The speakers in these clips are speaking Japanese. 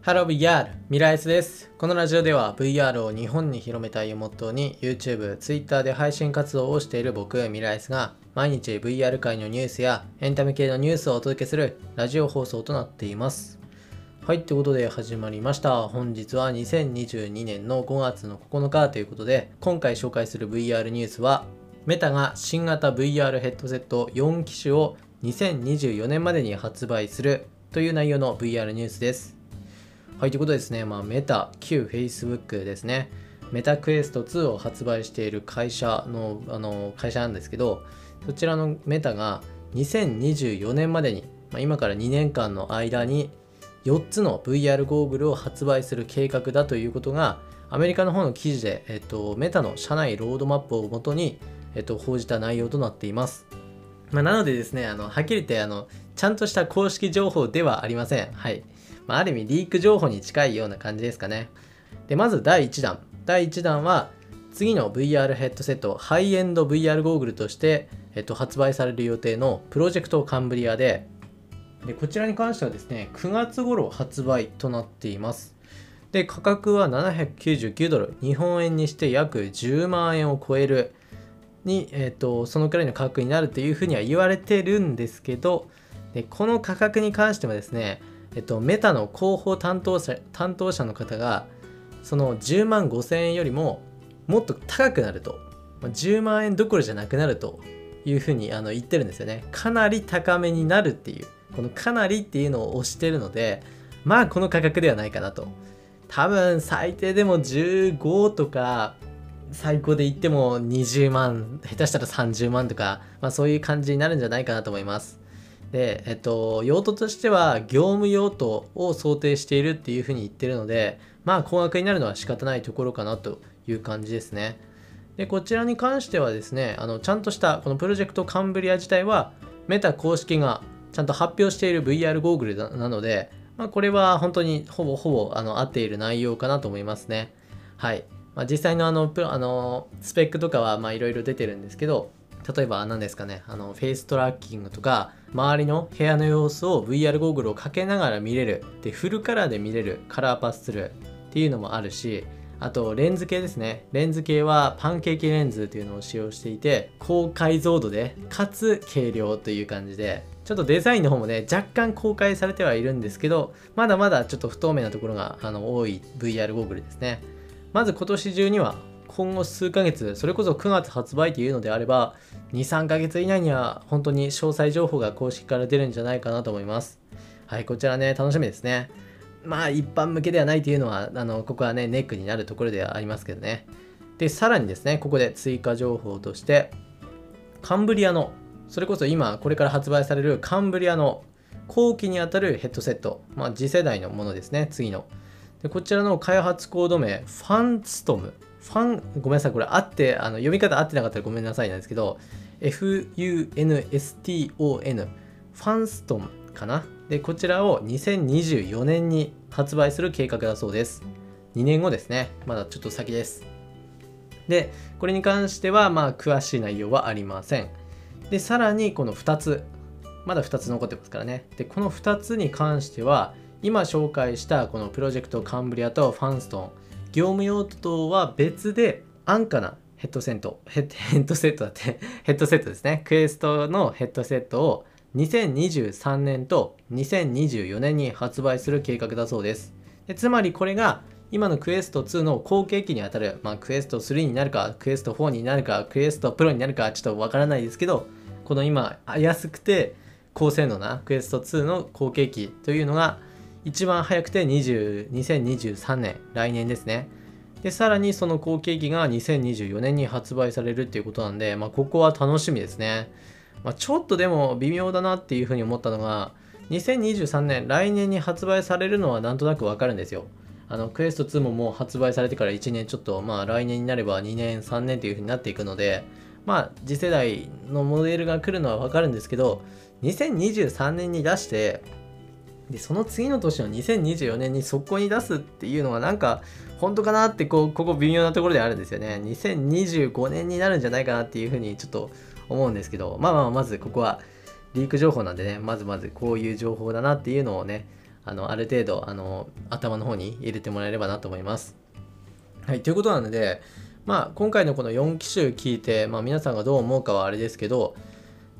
ハロー VR! ミライスです。このラジオでは VR を日本に広めたいをモットーに YouTube、Twitter で配信活動をしている僕、ミライスが毎日 VR 界のニュースやエンタメ系のニュースをお届けするラジオ放送となっています。はい、ということで始まりました。本日は2022年の5月の9日ということで、今回紹介する VR ニュースは、メタが新型 VR ヘッドセット4機種を2024年までに発売するという内容の VR ニュースです。はい、ということですね、まあ、メタ、旧 Facebook ですね、メタクエスト2を発売している会社のあの会社なんですけど、そちらのメタが2024年までに、まあ、今から2年間の間に4つの VR ゴーグルを発売する計画だということが、アメリカの方の記事で、えっと、メタの社内ロードマップをもとに、えっと、報じた内容となっています。まあ、なのでですね、あのはっきり言ってあの、ちゃんとした公式情報ではありません。はい。まあ、ある意味リーク情報に近いような感じですかね。で、まず第1弾。第1弾は、次の VR ヘッドセット、ハイエンド VR ゴーグルとして、えっと、発売される予定のプロジェクトカンブリアで、でこちらに関してはですね、9月頃発売となっています。で、価格は799ドル、日本円にして約10万円を超えるに、えっと、そのくらいの価格になるっていうふうには言われてるんですけど、でこの価格に関してはですね、えっと、メタの広報担当者担当者の方がその10万5000円よりももっと高くなると。10万円どころじゃなくなるというふうにあの言ってるんですよね。かなり高めになるっていう。このかなりっていうのを押してるのでまあこの価格ではないかなと。多分最低でも15とか最高で言っても20万下手したら30万とか、まあ、そういう感じになるんじゃないかなと思います。で、えっと、用途としては業務用途を想定しているっていうふうに言ってるので、まあ高額になるのは仕方ないところかなという感じですね。で、こちらに関してはですね、あのちゃんとしたこのプロジェクトカンブリア自体はメタ公式がちゃんと発表している VR ゴーグルなので、まあ、これは本当にほぼほぼあの合っている内容かなと思いますね。はい。まあ、実際のあのプあのスペックとかはいろいろ出てるんですけど、例えば何ですかねあのフェイストラッキングとか周りの部屋の様子を VR ゴーグルをかけながら見れるでフルカラーで見れるカラーパススルーっていうのもあるしあとレンズ系ですね。レンズ系はパンケーキレンズというのを使用していて高解像度でかつ軽量という感じでちょっとデザインの方もね若干公開されてはいるんですけどまだまだちょっと不透明なところがあの多い VR ゴーグルですね。まず今年中には今後数ヶ月それこそ9月発売というのであれば23ヶ月以内には本当に詳細情報が公式から出るんじゃないかなと思います。はいこちらね楽しみですね。まあ一般向けではないというのはあのここはねネックになるところではありますけどね。でさらにですねここで追加情報としてカンブリアのそれこそ今これから発売されるカンブリアの後期にあたるヘッドセット、まあ、次世代のものですね次の。でこちらの開発コード名ファンストム。ファン、ごめんなさい、これ合って、あの読み方合ってなかったらごめんなさいなんですけど、F-U-N-S-T-O-N、ファンストンかな？で、こちらを2024年に発売する計画だそうです。2年後ですね。まだちょっと先です。で、これに関しては、まあ、詳しい内容はありません。で、さらにこの2つ、まだ2つ残ってますからね。で、この2つに関しては、今紹介したこのプロジェクトカンブリアとファンストン、業務用途とは別で安価なヘッドセットヘッドセットだって ヘッドセットですねクエストのヘッドセットを2023年と2024年に発売する計画だそうです。でつまりこれが今のクエスト2の後継機にあたる、まあ、クエスト3になるかクエスト4になるかクエストプロになるかちょっとわからないですけどこの今安くて高性能なクエスト2の後継機というのが一番早くて20 2023年来年ですね。でさらにその後継機が2024年に発売されるっていうことなんで、まあ、ここは楽しみですね、まあ、ちょっとでも微妙だなっていうふうに思ったのが2023年来年に発売されるのはなんとなくわかるんですよ。あのクエスト2ももう発売されてから1年ちょっとまあ来年になれば2年3年というふうになっていくのでまあ次世代のモデルが来るのはわかるんですけど2023年に出してでその次の年の2024年に速攻に出すっていうのはなんか本当かなってこうここ微妙なところであるんですよね2025年になるんじゃないかなっていうふうにちょっと思うんですけどまあまあまずここはリーク情報なんでねまずまずこういう情報だなっていうのをねあのある程度あの頭の方に入れてもらえればなと思います。はい、ということなので、まあ、今回のこの4機種聞いて、まあ、皆さんがどう思うかはあれですけど、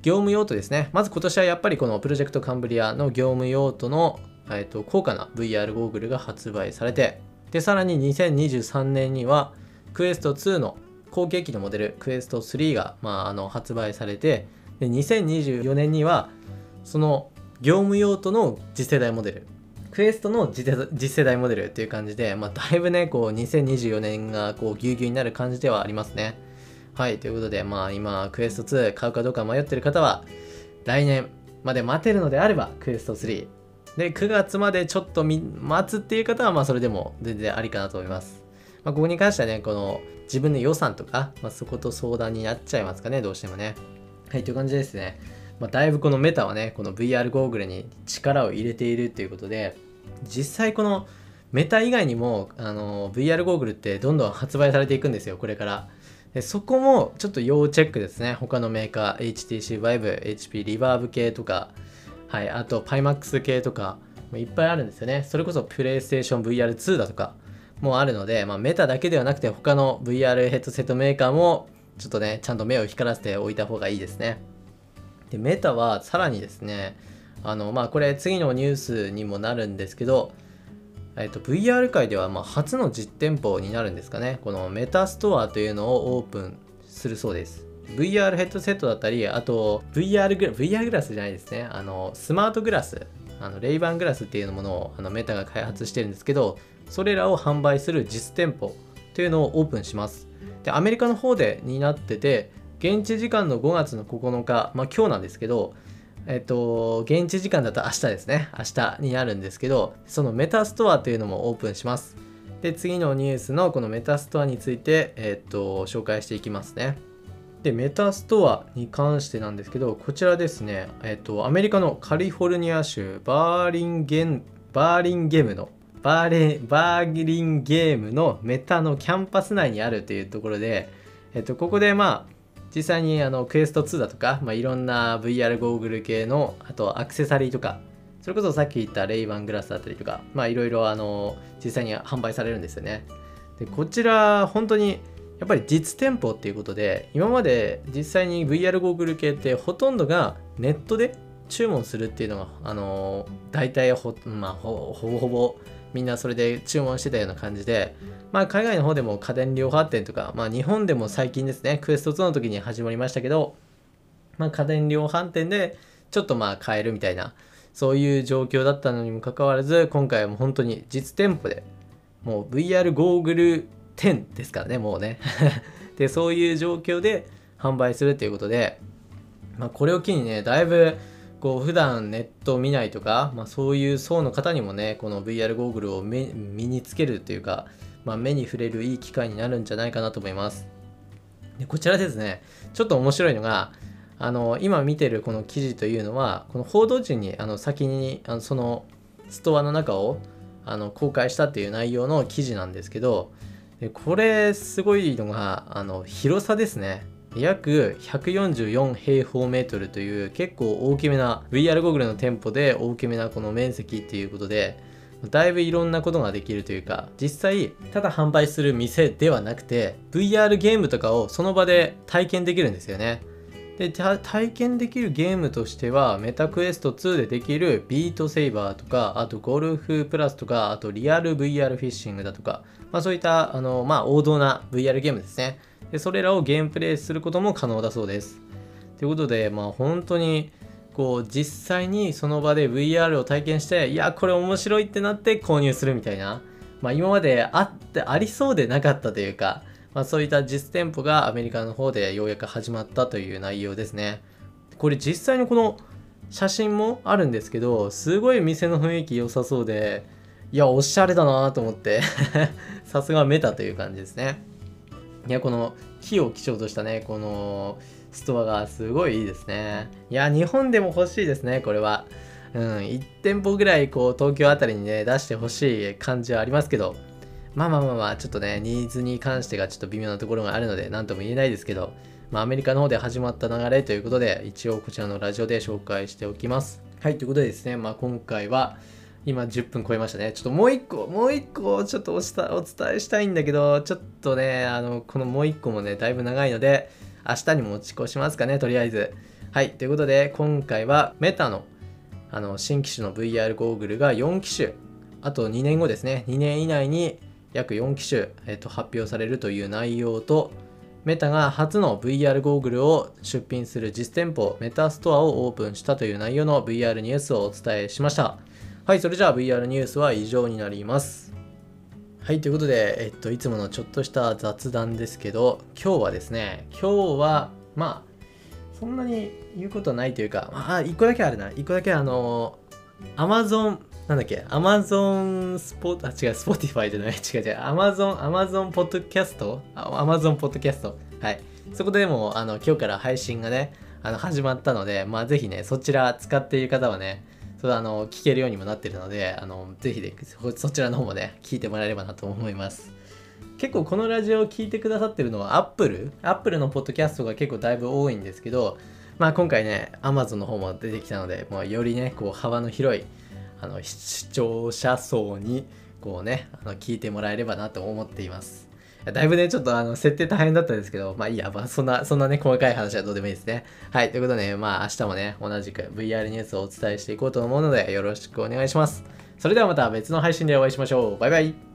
業務用途ですね。まず今年はやっぱりこのプロジェクトカンブリアの業務用途の、えー、と高価な VR ゴーグルが発売されて、で、さらに2023年にはクエスト2の後継機のモデルクエスト3が、まあ、あの発売されてで2024年にはその業務用途の次世代モデルクエストの次世代モデルっていう感じで、まあ、だいぶねこう2024年がこうぎゅうぎゅうになる感じではありますねはいということでまあ今クエスト2買うかどうか迷ってる方は来年まで待てるのであればクエスト3で9月までちょっと待つっていう方はまあそれでも全然ありかなと思いますまあ、ここに関してはね、この自分の予算とか、まあ、そこと相談になっちゃいますかね、どうしてもね。はい、という感じですね。まあ、だいぶこのメタはね、この VR ゴーグルに力を入れているっていうことで、実際このメタ以外にもあの VR ゴーグルってどんどん発売されていくんですよ、これから。でそこもちょっと要チェックですね。他のメーカー、HTC Vive、HP リバーブ系とか、はい、あと Pimax 系とか、いっぱいあるんですよね。それこそ PlayStation VR2 だとか、もあるので、まあ、メタだけではなくて他の VR ヘッドセットメーカーもちょっとねちゃんと目を光らせておいた方がいいですねでメタはさらにですねあのまあこれ次のニュースにもなるんですけどえっと、VR 界ではま初の実店舗になるんですかね。このメタストアというのをオープンするそうです。VR ヘッドセットだったり、あと VR グラ VR グラスじゃないですね。あの、スマートグラス、あのレイバングラスっていうものをあのメタが開発してるんですけど、それらを販売する実店舗というのをオープンします。で、アメリカの方でになってて、現地時間の5月の9日、まあ今日なんですけど、えっと、現地時間だと明日ですね。明日になるんですけど、そのメタストアというのもオープンします。で、次のニュースのこのメタストアについて、えっと、紹介していきますね。で、メタストアに関してなんですけど、こちらですね、えっと、アメリカのカリフォルニア州バーリンゲーム、バーリンゲムのバーレバーリンゲームのメタのキャンパス内にあるというところで、えっと、ここでまあ実際にあの Quest 2だとか、まあ、いろんな VR ゴーグル系のあとアクセサリーとかそれこそさっき言ったレイバングラスだったりとかまあいろいろあの実際に販売されるんですよね。でこちら本当にやっぱり実店舗っていうことで今まで実際に VR ゴーグル系ってほとんどがネットで注文するっていうのがあの大体ほ,、まあ、ほぼほぼみんなそれで注文してたような感じで、まあ、海外の方でも家電量販店とか、まあ、日本でも最近ですね、クエスト2の時に始まりましたけど、まあ、家電量販店でちょっとまあ買えるみたいな、そういう状況だったのにもかかわらず、今回はもう本当に実店舗で、もう VR ゴーグル10ですからね、もうね。で、そういう状況で販売するということで、まあ、これを機にね、だいぶこう普段ネットを見ないとか、まあ、そういう層の方にもねこの VR ゴーグルを身につけるというか、まあ、目に触れるいい機会になるんじゃないかなと思います。でこちらですね。ちょっと面白いのがあの今見てるこの記事というのはこの報道陣にあの先にあのそのストアの中をあの公開したっていう内容の記事なんですけどでこれすごいのがあの広さですね。約144平方メートルという結構大きめな VR ゴーグルの店舗で大きめなこの面積っていうことでだいぶいろんなことができるというか実際ただ販売する店ではなくて VR ゲームとかをその場で体験できるんですよね。で体験できるゲームとしてはメタクエスト2でできるビートセイバーとかあとゴルフプラスとかあとリアル VR フィッシングだとか、まあ、そういったあの、まあ、王道な VR ゲームですねでそれらをゲームプレイすることも可能だそうです。ということで、まあ本当にこう実際にその場で VR を体験していやこれ面白いってなって購入するみたいな、まあ、今まであってありそうでなかったというか、まあ、そういった実店舗がアメリカの方でようやく始まったという内容ですねこれ実際のこの写真もあるんですけどすごい店の雰囲気良さそうでいやおしゃれだなと思って さすがメタという感じですねいや、この木を基調としたね、このストアがすごいいいですね。いや、日本でも欲しいですね、これは。うん、1店舗ぐらい、こう、東京あたりにね、出してほしい感じはありますけど、まあまあまあまあ、ちょっとね、ニーズに関してがちょっと微妙なところがあるので、なんとも言えないですけど、まあ、アメリカの方で始まった流れということで、一応こちらのラジオで紹介しておきます。はい、ということでですね、まあ、今回は、今10分超えましたね。ちょっともう一個、もう一個ちょっとおしたお伝えしたいんだけど、ちょっとね、あの、このもう一個もね、だいぶ長いので、明日に持ち越しますかね、とりあえず。はい、ということで、今回はメタのあの新機種の VR ゴーグルが4機種、あと2年後ですね、2年以内に約4機種、えっと、発表されるという内容と、メタが初の VR ゴーグルを出品する実店舗メタストアをオープンしたという内容の VR ニュースをお伝えしました。はい、それじゃあ VR ニュースは以上になります。はい、ということで、えっと、いつものちょっとした雑談ですけど、今日はですね、今日は、まあ、そんなに言うことないというか、まあ、一個だけあるな。一個だけあの、Amazon なんだっけ、アマゾンスポ、あ、違う、スポティファイじゃない、違う違う、アマゾン、アマゾンポッドキャストアマゾンポッドキャスト。はい。そこでも、あの、今日から配信がね、あの、始まったので、まあ、ぜひね、そちら使っている方はね、そあの、聞けるようにもなってるので、あの、ぜひで、そちらの方もね、聞いてもらえればなと思います。結構このラジオを聞いてくださってるのは Apple、Apple のポッドキャストが結構だいぶ多いんですけど、まあ今回ね、Amazon の方も出てきたので、もうよりね、こう幅の広いあの視聴者層にこうねあの聞いてもらえればなと思っています。だいぶねちょっとあの設定大変だったんですけどまあいいや、まあ、そんなそんなね細かい話はどうでもいいですね。はいということで、ね、まあ明日もね同じく VR ニュースをお伝えしていこうと思うのでよろしくお願いします。それではまた別の配信でお会いしましょう。バイバイ。